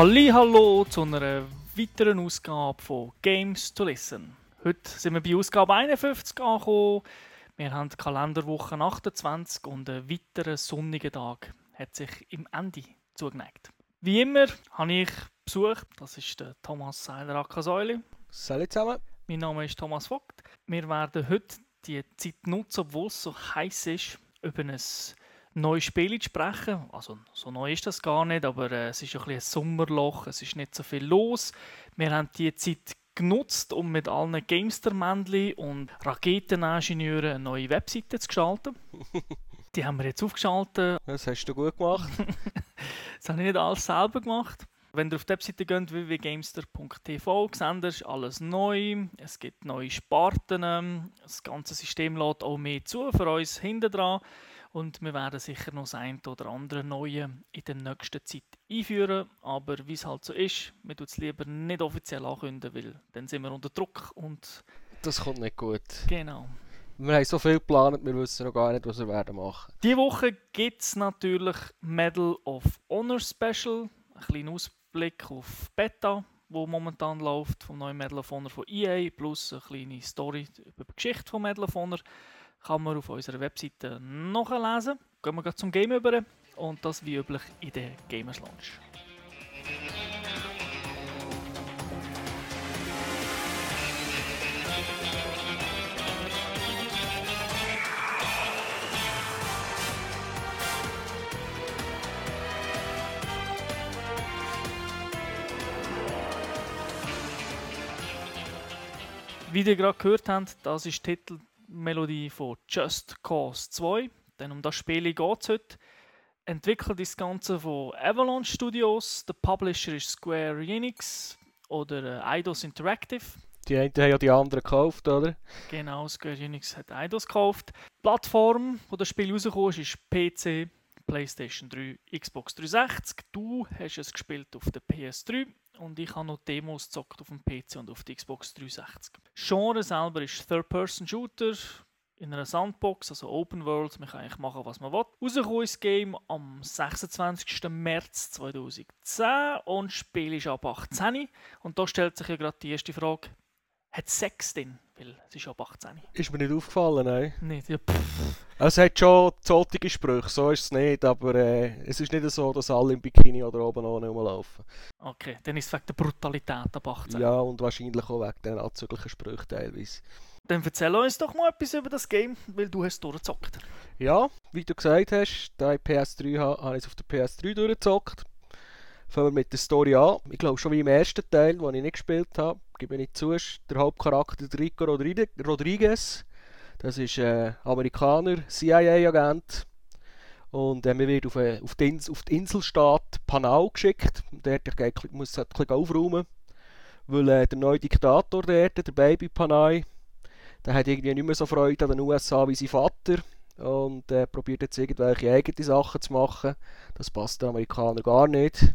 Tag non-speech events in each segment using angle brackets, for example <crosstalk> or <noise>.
Hallo zu einer weiteren Ausgabe von Games to Listen. Heute sind wir bei Ausgabe 51 angekommen. Wir haben Kalenderwoche 28 und einen weiteren sonnigen Tag hat sich im Ende zugeneigt. Wie immer habe ich Besuch, das ist der Thomas Seiler Akasäuli. Salut zusammen. Mein Name ist Thomas Vogt. Wir werden heute die Zeit nutzen, obwohl es so heiß ist, über ein neues Spiel zu sprechen. Also so neu ist das gar nicht, aber äh, es ist ein, ein Sommerloch, es ist nicht so viel los. Wir haben die Zeit genutzt, um mit allen Gamester-Männchen und Raketeningenieuren eine neue Webseite zu gestalten. <laughs> Die haben wir jetzt aufgeschaltet. Das hast du gut gemacht. <laughs> das habe ich nicht alles selber gemacht. Wenn ihr auf die Webseite geht, www.gamester.tv, seht ihr, alles neu. Es gibt neue Sparten. Das ganze System lädt auch mehr zu für uns hinten dran. Und wir werden sicher noch das ein oder andere Neue in der nächsten Zeit einführen. Aber wie es halt so ist, wir tun es lieber nicht offiziell ankündigen, weil dann sind wir unter Druck und... Das kommt nicht gut. Genau. Wir haben so viel geplant, wir wissen noch gar nicht, was wir werden machen. Diese Woche gibt es natürlich Medal of Honor Special. Ein kleiner Ausblick auf Beta, wo momentan läuft, vom neuen Medal of Honor von EA, plus eine kleine Story über die Geschichte von Medal of Honor kann man auf unserer Webseite nachlesen. Gehen wir zum Game über und das wie üblich in der Gamers Launch. Wie ihr gerade gehört habt, das ist Titel Melodie von Just Cause 2. Denn um das Spiel geht es heute. Entwickelt das Ganze von Avalanche Studios. Der Publisher ist Square Enix oder äh, Eidos Interactive. Die einen haben ja die anderen gekauft, oder? Genau, Square Enix hat Eidos gekauft. Die Plattform, wo das Spiel rausgekommen ist, ist PC, PlayStation 3, Xbox 360. Du hast es gespielt auf der PS3 und ich habe noch Demos gezockt auf dem PC und auf der Xbox 360. Genre selber ist Third-Person-Shooter in einer Sandbox, also Open World. Man kann eigentlich machen, was man will. Rausgekommen ist das Game am 26. März 2010 und das Spiel ist ab 18. Und da stellt sich ja gerade die erste Frage, hat Sex drin? Weil es ist ab 18. Ist mir nicht aufgefallen, nein. Nicht, ja, Es hat schon zottige Sprüche, so ist es nicht, aber äh, es ist nicht so, dass alle im Bikini oder oben ohne rumlaufen. Okay, dann ist es wegen der Brutalität ab 18. Ja, und wahrscheinlich auch wegen den anzüglichen Sprüchen teilweise. Dann erzähl uns doch mal etwas über das Game, weil du hast durchgezockt. Ja, wie du gesagt hast, da ich PS3 habe, habe ich es auf der PS3 durchgezockt. Fangen wir mit der Story an. Ich glaube schon wie im ersten Teil, den ich nicht gespielt habe, gebe ich zu, der Hauptcharakter Rico Rodriguez. Das ist ein äh, Amerikaner, CIA-Agent. Und äh, man wird auf, äh, auf, die Ins auf die Inselstaat Panau geschickt. Dort muss er ein aufräumen. Weil äh, der neue Diktator dort, der Baby Panay, der hat irgendwie nicht mehr so Freude an den USA wie sein Vater. Und äh, probiert jetzt irgendwelche eigenen Sachen zu machen. Das passt den Amerikanern gar nicht.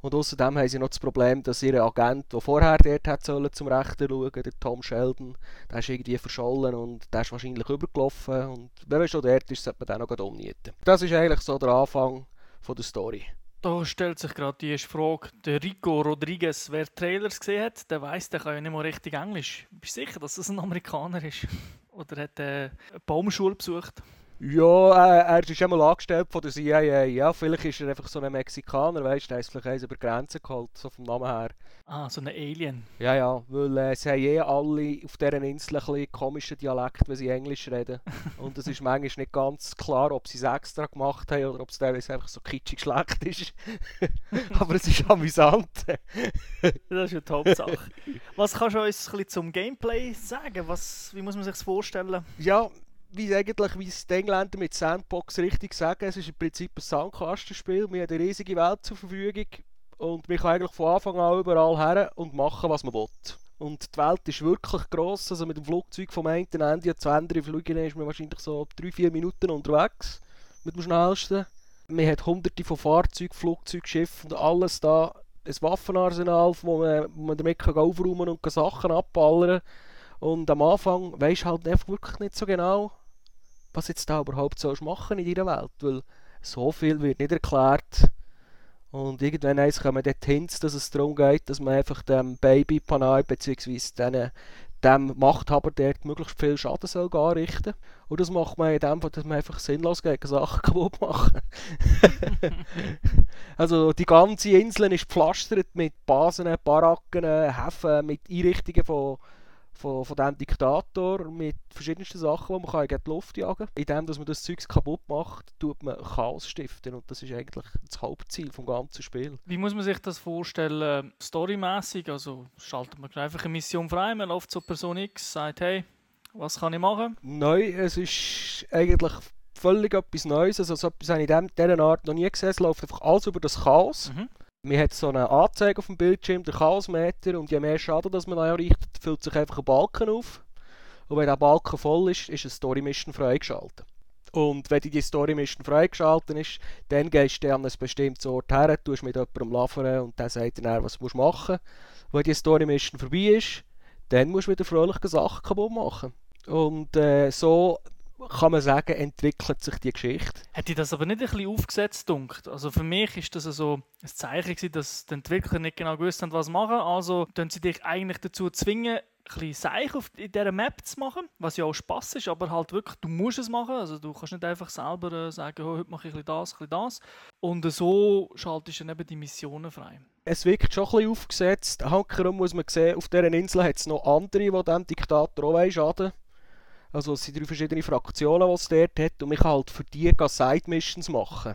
Und außerdem haben sie noch das Problem, dass ihr Agent, der vorher dort hat sollen, zum Rechten schauen, der Tom Sheldon, der ist irgendwie verschollen und der ist wahrscheinlich übergelaufen. Und wenn man schon dort ist, sollte man den noch umnieten. Das ist eigentlich so der Anfang von der Story. Da stellt sich gerade die erste Frage. Der Rico Rodriguez, wer Trailers gesehen hat, der weiß, der kann ja nicht mal richtig Englisch. Bist du sicher, dass das ein Amerikaner ist? Oder hat er eine Baumschule besucht? Ja, äh, er ist einmal angestellt von der CIA. Ja, vielleicht ist er einfach so ein Mexikaner, weißt du, der ist vielleicht eins über Grenzen geholt, so vom Namen her. Ah, so ein Alien. Ja, ja, weil äh, sie haben eh alle auf dieser Insel ein bisschen komischen Dialekt, wenn sie Englisch reden. <laughs> Und es ist manchmal nicht ganz klar, ob sie es extra gemacht haben oder ob es teilweise einfach so kitschig schlecht ist. <laughs> Aber es ist amüsant. <laughs> das ist eine Top-Sache. Was kannst du uns ein bisschen zum Gameplay sagen? Was, wie muss man sich das vorstellen? Ja, wie eigentlich, wie es die Engländer mit Sandbox richtig sagen, es ist im Prinzip ein Sandkastenspiel. Wir haben eine riesige Welt zur Verfügung und man kann eigentlich von Anfang an überall her und machen, was man will. Und die Welt ist wirklich gross, also mit dem Flugzeug vom einen Ende zum anderen fliegen ist man wahrscheinlich so 3-4 Minuten unterwegs mit dem schnellsten. Man hat hunderte von Fahrzeugen, Flugzeugen, Schiffen und alles da. Ein Waffenarsenal, wo man, wo man damit kann aufräumen und Sachen abballern. Und am Anfang weisst du halt einfach wirklich nicht so genau, was jetzt da überhaupt sollst machen in deiner Welt, weil so viel wird nicht erklärt Und irgendwann eins kommen dort Hints, dass es darum geht, dass man einfach dem Baby Panay bzw. dem Machthaber dort möglichst viel Schaden soll anrichten Und das macht man in dem Fall, dass man einfach sinnlos gegen Sachen <laughs> kaputt machen. <laughs> also die ganze Insel ist gepflastert mit Basen, Baracken, Häfen, mit Einrichtungen von von, von diesem Diktator mit verschiedensten Sachen, die man kann in die Luft jagen kann. Indem dass man das Zeug kaputt macht, tut man Chaos stiften und das ist eigentlich das Hauptziel des ganzen Spiels. Wie muss man sich das vorstellen, storymäßig? Also schaltet man einfach eine Mission frei, man läuft zur Person X, sagt, hey, was kann ich machen? Nein, es ist eigentlich völlig etwas Neues. Also so etwas habe ich in dieser Art noch nie gesehen. Es läuft einfach alles über das Chaos. Mhm. Man hat so eine Anzeige auf dem Bildschirm, der Chaosmeter, und je mehr Schaden das man anrichtet, füllt sich einfach ein Balken auf. Und wenn der Balken voll ist, ist eine Story Mission freigeschaltet. Und wenn die Story Mission freigeschaltet ist, dann gehst du an ein bestimmtes Ort her, tust mit jemandem labern und der sagt dir was du machen musst. Wenn die Story Mission vorbei ist, dann musst du wieder fröhliche Sachen kaputt machen. Und äh, so kann man sagen, entwickelt sich die Geschichte. Hätte ich das aber nicht ein bisschen aufgesetzt dunkt? Also für mich ist das so ein Zeichen gewesen, dass die Entwickler nicht genau gewusst haben, was sie machen. Also tun sie dich eigentlich dazu zwingen, ein bisschen Seich auf in dieser Map zu machen, was ja auch Spaß ist, aber halt wirklich, du musst es machen. Also du kannst nicht einfach selber äh, sagen, oh, heute mache ich ein bisschen das, ein bisschen das. Und so schaltest du dann eben die Missionen frei. Es wirkt schon ein bisschen aufgesetzt. Hankerum muss man sehen, auf dieser Insel hat es noch andere, die dem Diktator auch schaden also es sind drei verschiedene Fraktionen, die es dort hat und man kann halt für die Side-Missions machen.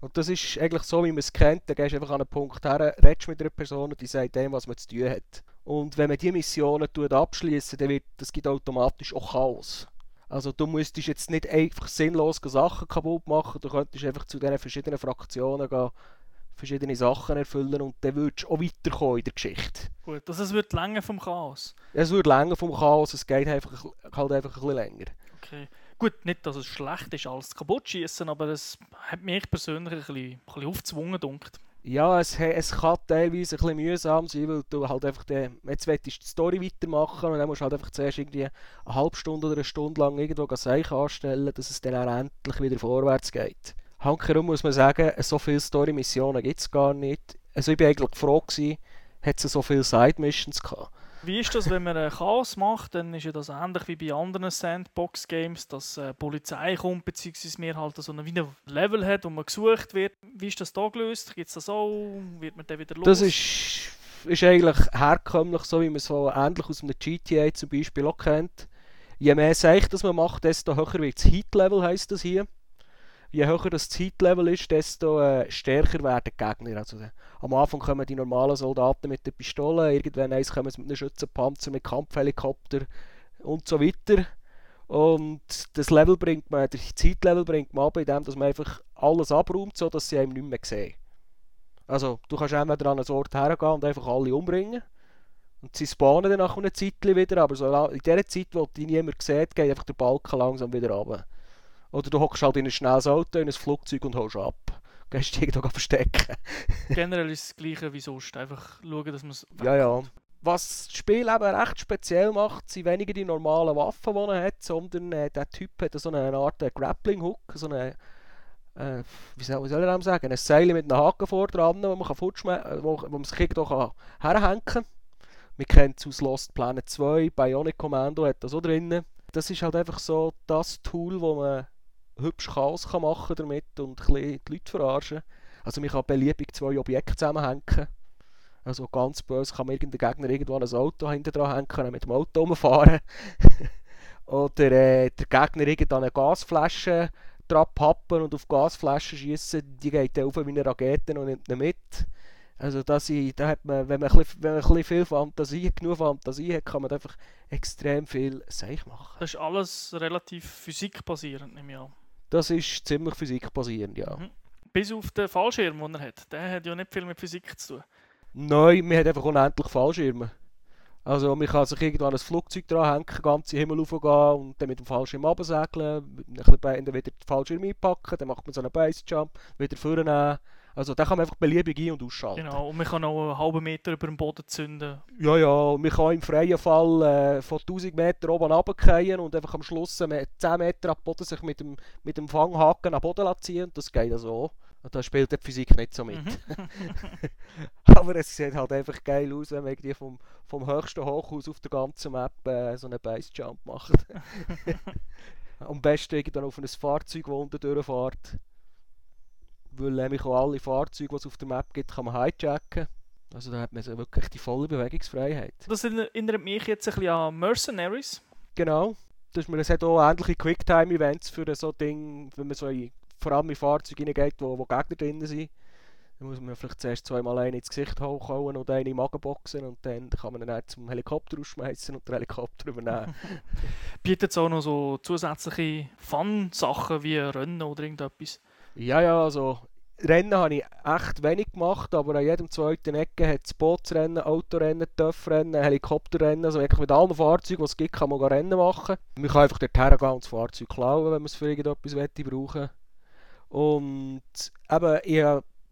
Und das ist eigentlich so, wie man es kennt. Da gehst du einfach an einen Punkt her, redest mit einer Person und die sagt dem, was man zu tun hat. Und wenn man diese Missionen abschließt, dann wird das gibt automatisch auch Chaos. Also du müsstest jetzt nicht einfach sinnlos Sachen kaputt machen, du könntest einfach zu diesen verschiedenen Fraktionen gehen verschiedene Sachen erfüllen und dann würdest du auch weiterkommen in der Geschichte. Gut, also es wird länger vom Chaos? Es wird länger vom Chaos, es geht einfach, halt einfach ein bisschen länger. Okay. Gut, nicht, dass es schlecht ist, alles kaputt schießen, aber es hat mich persönlich ein bisschen, ein bisschen aufgezwungen, dunkt. Ja, es, es kann teilweise ein bisschen mühsam sein, weil du halt einfach den, jetzt willst du die Story weitermachen und dann musst du halt einfach zuerst irgendwie eine halbe Stunde oder eine Stunde lang irgendwo Zeichen anstellen, dass es dann auch endlich wieder vorwärts geht. Hankerum muss man sagen, so viele Story-Missionen gibt es gar nicht. Also ich war eigentlich froh, gewesen, hat es so viele Side-Missions gehabt. Wie ist das, wenn man ein Chaos macht? Dann ist ja das ähnlich wie bei anderen Sandbox-Games, dass äh, Polizei kommt, beziehungsweise mir halt so ein, wie ein Level hat, wo man gesucht wird. Wie ist das da gelöst? Gibt es das auch? Wird man dann wieder los? Das ist, ist eigentlich herkömmlich, so wie man es so ähnlich aus einem GTA zum Beispiel auch kennt. Je mehr Seich das man macht, desto höher wird das Heat-Level, heisst das hier je höher das Zeitlevel ist, desto äh, stärker werden die Gegner. Also, äh, am Anfang kommen die normalen Soldaten mit der Pistole, irgendwann eins kommen sie mit einem Schützenpanzer, mit Kampfhelikopter und so weiter. Und das Level bringt man, das Zeitlevel bringt man ab, indem man einfach alles abräumt, sodass sie einem nicht mehr sehen. Also, du kannst entweder an einen Ort hergehen und einfach alle umbringen. Und sie spawnen dann nach einer Zeit wieder, aber so in der Zeit, wo die niemand sieht, geht einfach der Balken langsam wieder runter. Oder du hockst halt in ein schnelles Auto, in ein Flugzeug und holst ab. Gehst dich irgendwo verstecken. <laughs> Generell ist es das gleiche wie sonst. Einfach schauen, dass man es. Ja, ja. Was das Spiel eben recht speziell macht, sind weniger die normalen Waffen, die er hat, sondern äh, der Typ hat so eine Art äh, Grappling-Hook, so eine, äh, wie, soll, soll er sagen, ein Seil mit einem Haken vor dran, wo man, kann äh, wo, wo man sich irgendwo herhängen kann. Wir kennen es aus Lost Planet 2, Bionic Commando hat das auch drin. Das ist halt einfach so das Tool, wo man hübsch Chaos kann machen damit und die Leute verarschen. Also man kann beliebig zwei Objekte zusammenhängen. Also ganz böse kann man irgendein Gegner irgendwo an ein Auto hinter dran hängen und mit dem Auto rumfahren. <laughs> Oder äh, der Gegner irgendwann eine Gasflasche dran pappen und auf Gasflaschen schießen, die geht dann auf wie eine Rakete und nimmt ihn mit. Also das, da hat man, wenn man, bisschen, wenn man viel Fantasie, genug Fantasie hat, kann man einfach extrem viel Seich machen. Das ist alles relativ physikbasierend, nehme ich an. Das ist ziemlich physikbasierend, ja. Mhm. Bis auf den Fallschirm, den er hat. Der hat ja nicht viel mit Physik zu tun. Nein, man hat einfach unendlich Fallschirme. Also man kann sich irgendwann ein Flugzeug dranhängen, den ganzen Himmel raufgehen und dann mit dem Fallschirm runtersegeln, bisschen wieder den Fallschirm einpacken, dann macht man so einen Base-Jump, wieder vornehmen also da kann man einfach beliebig ein- und ausschalten. Genau, und man kann auch einen halben Meter über den Boden zünden. Ja, ja, und man kann im freien Fall äh, von 1000 Meter oben runterfallen und einfach am Schluss 10 Meter ab Boden sich mit dem, mit dem Fanghaken am Boden ziehen. Das geht also auch. Und da spielt die Physik nicht so mit. Mhm. <laughs> Aber es sieht halt einfach geil aus, wenn man irgendwie vom, vom höchsten Hochhaus auf der ganzen Map äh, so einen Base-Jump macht. <laughs> <laughs> Am besten dann auf ein Fahrzeug, das unten durchfährt. Weil nämlich auch alle Fahrzeuge, die es auf der Map gibt, kann man hijacken. Also da hat man so wirklich die volle Bewegungsfreiheit. Das erinnert mich jetzt ein bisschen an Mercenaries. Genau. Das, ist, es hat auch ähnliche Quicktime-Events für so Ding, wenn man so in, vor allem in Fahrzeuge reingeht, wo, wo Gegner drin sind. Dann muss man vielleicht zuerst zweimal einen ins Gesicht hochhauen und einen im Magen boxen und dann kann man ihn dann zum Helikopter ausschmeißen und den Helikopter übernehmen. <laughs> Bietet es auch noch so zusätzliche Fun-Sachen wie Rennen oder irgendetwas? Ja, ja, also Rennen habe ich echt wenig gemacht, aber an jedem zweiten Ecke hat es Bootsrennen, Autorennen, Töffrennen, Helikopterrennen, also wirklich mit allen Fahrzeugen, die es gibt, kann man Rennen machen. Man kann einfach dort hergehen und das Fahrzeug klauen, wenn man es für irgendetwas brauchen Und eben, ich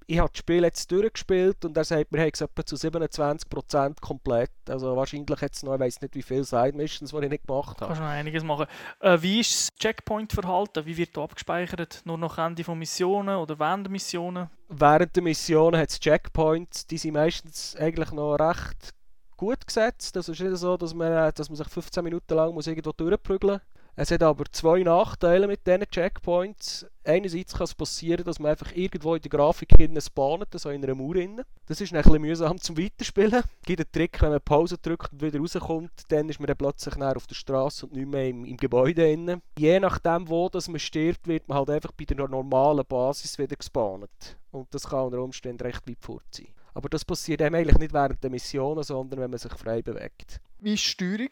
ich habe das Spiel jetzt durchgespielt und er sagt, wir haben es etwa zu 27% komplett. Also wahrscheinlich jetzt noch, ich weiß nicht wie viele Side Missions, die ich nicht gemacht habe. Kannst noch einiges machen. Äh, wie ist das Checkpoint-Verhalten? Wie wird da abgespeichert? Nur noch Ende von Missionen oder während der Missionen? Während der Missionen hat es Checkpoints, die sind meistens eigentlich noch recht gut gesetzt. Das ist nicht so, dass man, dass man sich 15 Minuten lang muss irgendwo durchprügeln muss. Es hat aber zwei Nachteile mit diesen Checkpoints. Einerseits kann es passieren, dass man einfach irgendwo in der Grafik hinten spawnt, so in einer Mauer drin. Das ist ein bisschen mühsam zum Weiterspielen. Es gibt einen Trick, wenn man Pause drückt und wieder rauskommt, dann ist man dann plötzlich auf der Straße und nicht mehr im, im Gebäude drin. Je nachdem, wo das man stirbt, wird man halt einfach bei der normalen Basis wieder gespawnt. Und das kann unter Umständen recht weit fort sein. Aber das passiert einem eigentlich nicht während der Missionen, sondern wenn man sich frei bewegt. Wie ist die Steuerung?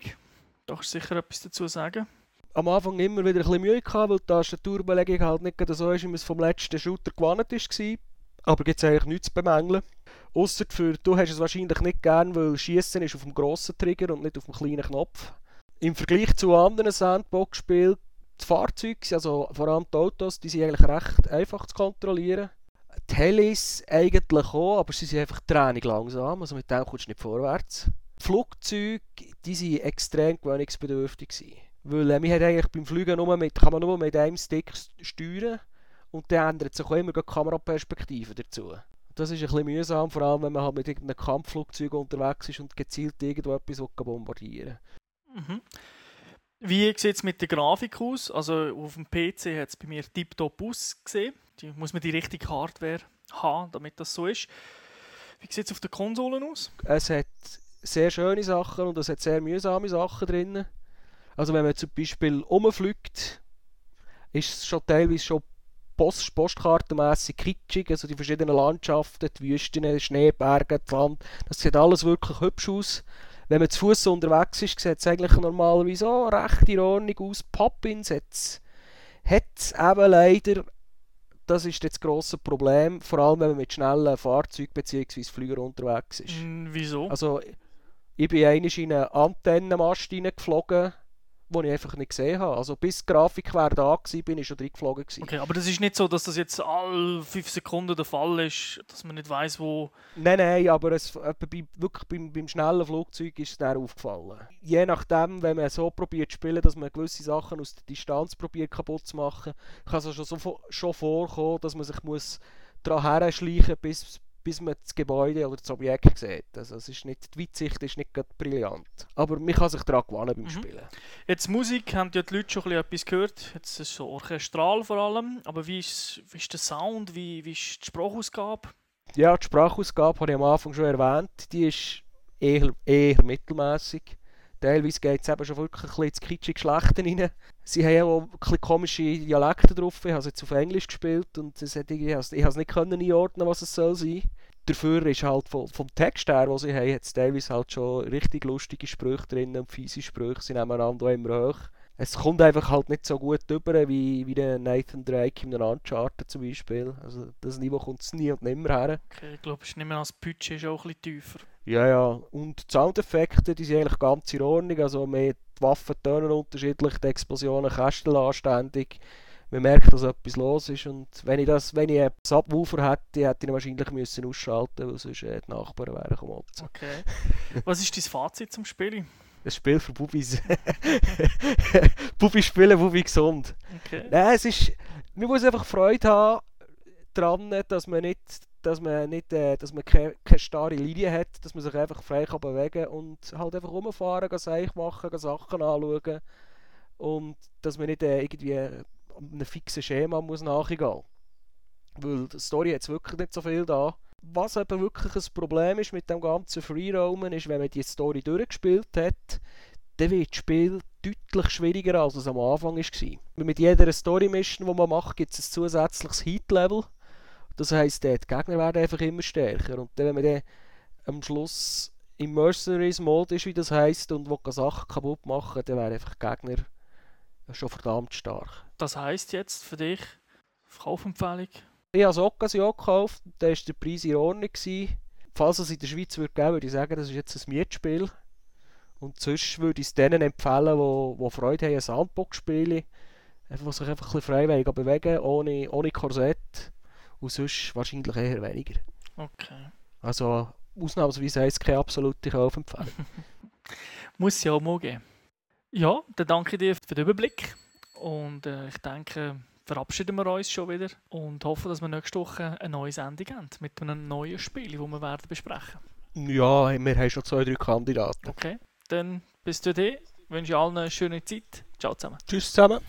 Da kannst du sicher etwas dazu sagen am Anfang immer wieder ein bisschen Mühe gehabt, weil die Tastaturbelegung halt nicht so ist, wie es vom letzten Shooter gewohnt war. Aber gibt es eigentlich nichts zu bemängeln. Ausser für, du hast es wahrscheinlich nicht gern, weil Schießen ist auf dem grossen Trigger und nicht auf dem kleinen Knopf. Im Vergleich zu anderen Sandbox-Spielen, die Fahrzeuge, also vor allem die Autos, die sind eigentlich recht einfach zu kontrollieren. Die Helis eigentlich auch, aber sie sind einfach trainig langsam, also mit dem kommst du nicht vorwärts. Die Flugzeuge, die sind extrem gewöhnungsbedürftig gewesen. Weil äh, man hat eigentlich beim Fliegen nur mit, kann man nur mit einem Stick steuern und dann ändert sich auch immer die Kameraperspektive dazu. Das ist ein bisschen mühsam, vor allem wenn man halt mit irgendeinem Kampfflugzeug unterwegs ist und gezielt irgendwo etwas bombardieren mhm. Wie sieht es mit der Grafik aus? Also auf dem PC hat es bei mir tiptop ausgesehen. Die, muss man die richtige Hardware haben, damit das so ist. Wie sieht es auf den Konsolen aus? Es hat sehr schöne Sachen und es hat sehr mühsame Sachen drin. Also wenn man zum Beispiel umfliegt, ist es schon teilweise schon post postkartenmässig kitschig, also die verschiedenen Landschaften, die Wüsten, Schneeberge, das Land, das sieht alles wirklich hübsch aus. Wenn man zu Fuß unterwegs ist, sieht es eigentlich normalerweise auch recht in Ordnung aus. Pop-ins hat es eben leider, das ist das grosse Problem, vor allem wenn man mit schnellen Fahrzeugen bzw. Flügern unterwegs ist. Mm, wieso? Also ich bin einmal in einen Antennenmast geflogen wo ich einfach nicht gesehen habe. Also bis die Grafik da war, bin ich schon reingeflogen. Okay, aber das ist nicht so, dass das jetzt alle 5 Sekunden der Fall ist, dass man nicht weiß, wo... Nein, nein, aber es, bei, wirklich beim, beim schnellen Flugzeug ist es dann aufgefallen. Je nachdem, wenn man so probiert zu spielen, dass man gewisse Sachen aus der Distanz probiert kaputt zu machen, kann es schon, so, schon vorkommen, dass man sich muss daran herschleichen bis bis man das Gebäude oder das Objekt sieht. Also es ist nicht, die Weitsicht ist nicht gerade brillant. Aber man kann sich daran gewöhnen beim mhm. Spielen. Jetzt Musik, haben ja die Leute schon etwas gehört. Jetzt ist es so orchestral vor allem. Aber wie ist, wie ist der Sound? Wie, wie ist die Sprachausgabe? Ja, die Sprachausgabe habe ich am Anfang schon erwähnt. Die ist eher, eher mittelmäßig. Teilweise geht es eben schon wirklich ein bisschen ins kitschige Schlechten rein. Sie haben auch ein bisschen komische Dialekte drauf. Ich habe es jetzt auf Englisch gespielt und es hat, ich habe es nicht können einordnen, was es soll sein. Dafür ist halt vom, vom Text her, den sie haben, hat es teilweise halt schon richtig lustige Sprüche drin und fiese Sprüche. Sie nehmen einander auch immer hoch. Es kommt einfach halt nicht so gut rüber wie, wie der Nathan Drake in einem Uncharted zum Beispiel. Also das Niveau kommt es nie und nimmer her. Okay, ich glaube, es ist nicht mehr als Budget ist auch ein bisschen tiefer. Ja, ja. Und die Soundeffekte, die sind eigentlich ganz in Ordnung. Also mehr die Waffen tönen unterschiedlich, die Explosionen kästeln anständig. Man merkt, dass etwas los ist. Und wenn ich das, wenn ich einen Subwoofer hätte, hätte ich ihn wahrscheinlich müssen ausschalten weil sonst äh, die Nachbarn wären gekommen. Okay. Was ist dein Fazit zum Spiel? Ein Spiel für Bubis. <laughs> Bubis spielen, Bubi gesund. Okay. Nein, es ist, man muss einfach Freude haben dran, dass man nicht, dass man nicht, äh, dass man keine, keine starre Linie hat, dass man sich einfach frei kann bewegen und halt einfach rumfahren, gehen Seich machen, gehen Sachen anschauen und dass man nicht äh, irgendwie einem fixen Schema muss nachgehen muss. Weil die Story hat wirklich nicht so viel da. Was eben wirklich ein Problem ist mit dem ganzen Freeroamen, ist, wenn man die Story durchgespielt hat, dann wird das Spiel deutlich schwieriger, als es am Anfang war. Mit jeder Story-Mission, die man macht, gibt es ein zusätzliches Heat-Level. Das heisst, die Gegner werden einfach immer stärker. Und dann, wenn man dann am Schluss im Mercenaries-Mode ist, wie das heisst, und will Sachen kaputt machen, dann wären einfach die Gegner schon verdammt stark. Das heisst jetzt für dich, Kaufempfehlung? Ich habe es Occasion gekauft, da war der Preis in Ordnung. Gewesen. Falls es in der Schweiz würde geben, würde ich sagen, das ist jetzt ein Mietspiel. Und sonst würde ich es denen empfehlen, die, die Freude haben an Sandbox-Spielen. Einfach, sich einfach ein bisschen frei bewegen, ohne, ohne Korsett. Und sonst wahrscheinlich eher weniger. Okay. Also ausnahmsweise heisst es keine absolute Kaufempfehlung. <laughs> Muss ja auch mal geben. Ja, dann danke dir für den Überblick. Und äh, ich denke, verabschieden wir uns schon wieder und hoffen, dass wir nächste Woche eine neue Sendung haben mit einem neuen Spiel, das wir werden besprechen. Ja, wir haben schon zwei, drei Kandidaten. Okay, dann bis dir. Ich wünsche allen eine schöne Zeit. Ciao zusammen. Tschüss zusammen.